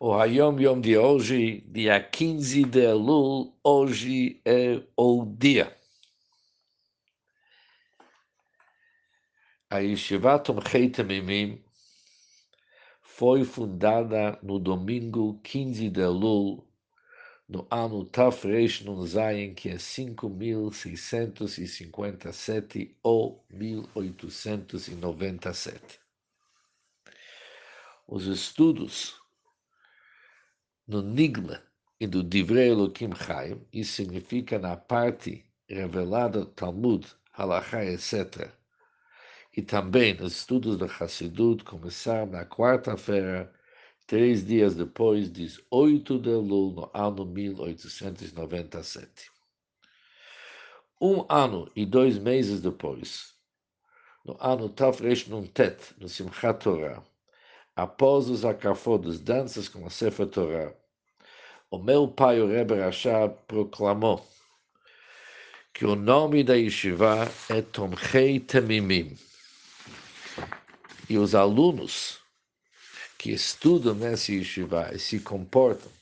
O Hayom Yom de hoje, dia 15 de Elul, hoje é o dia. A Yeshiva Tomchei foi fundada no domingo 15 de Elul, no ano Tafresh Nun Zayin, que é 5.657 ou 1897. Os estudos no Nigla e do Divrei Elohim Chaim, isso significa na parte revelada do Talmud, Halachá, etc. E também nos estudos do Hassidut começaram na quarta-feira, três dias depois, 18 de Elul, no ano 1897. Um ano e dois meses depois, no ano Tafresh Nuntet, no Simchat Torah, após os acafodos, danças com a Sefer Torah, o meu pai, o Rebbe Rashab, proclamou que o nome da yeshiva é Tomchei Temimim. E os alunos que estudam nessa yeshiva e se comportam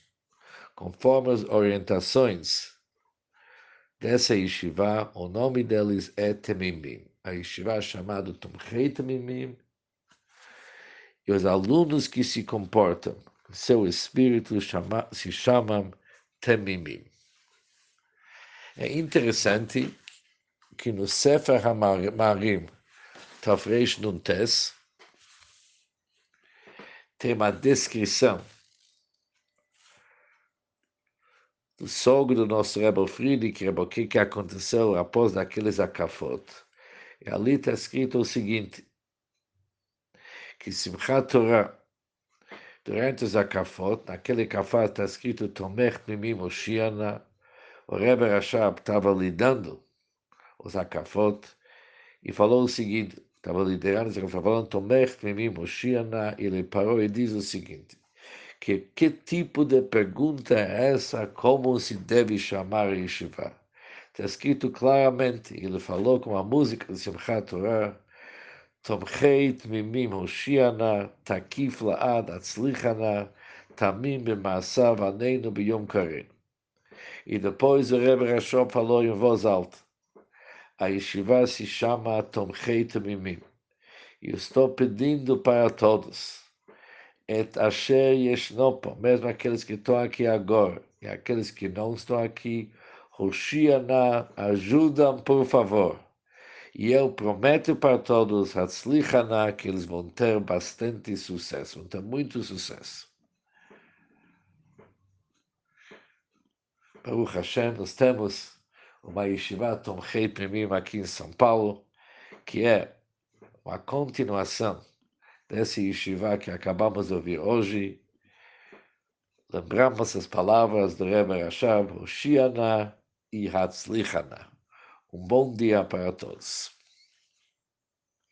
conforme as orientações dessa yeshiva, o nome deles é Temimim. A yeshiva é chamada Tomchei Temimim e os alunos que se comportam, seu espírito chama, se chamam Temimim. É interessante que no Sefer HaMarim, Tafresh Nuntes, tem uma descrição do sogro do nosso Rebbe Friedrich, o que, que aconteceu após aqueles acafot. E ali está escrito o seguinte, que Simchat Torah, durante os Akafot, naquele Kafat está escrito Tomech Mimim Oshiana, o Rebbe Rashab estava lidando os Akafot e falou o seguinte, estava liderando, estava falando Tomech Mimim Oshiana, e ele parou e diz o seguinte, que que tipo de pergunta é essa, como se deve chamar Yeshiva? Está escrito claramente, ele falou com a música de Simchat Torah, תומכי תמימים הושיע נא, תקיף לעד, הצליחה נא, תמים במעשיו עלינו ביום קרן. E depois o Rebbe Rashom falou em voz alta. A yeshiva se chama Tomchei Tamimim. E eu estou pedindo para todos, et asher yeshnopo, mesmo aqueles que estão aqui agora, e aqueles que não estão aqui, Hoshiana, ajudam, por favor. E eu prometo para todos, Hatzlichana, que eles vão ter bastante sucesso, vão ter muito sucesso. Baruch Hashem, nós temos uma Yeshiva Tomchei Primim aqui em São Paulo, que é uma continuação dessa Yeshiva que acabamos de ouvir hoje. Lembramos as palavras do Rebbe Rashab, Hoshiana e Hatzlichana. Um bom dia para todos.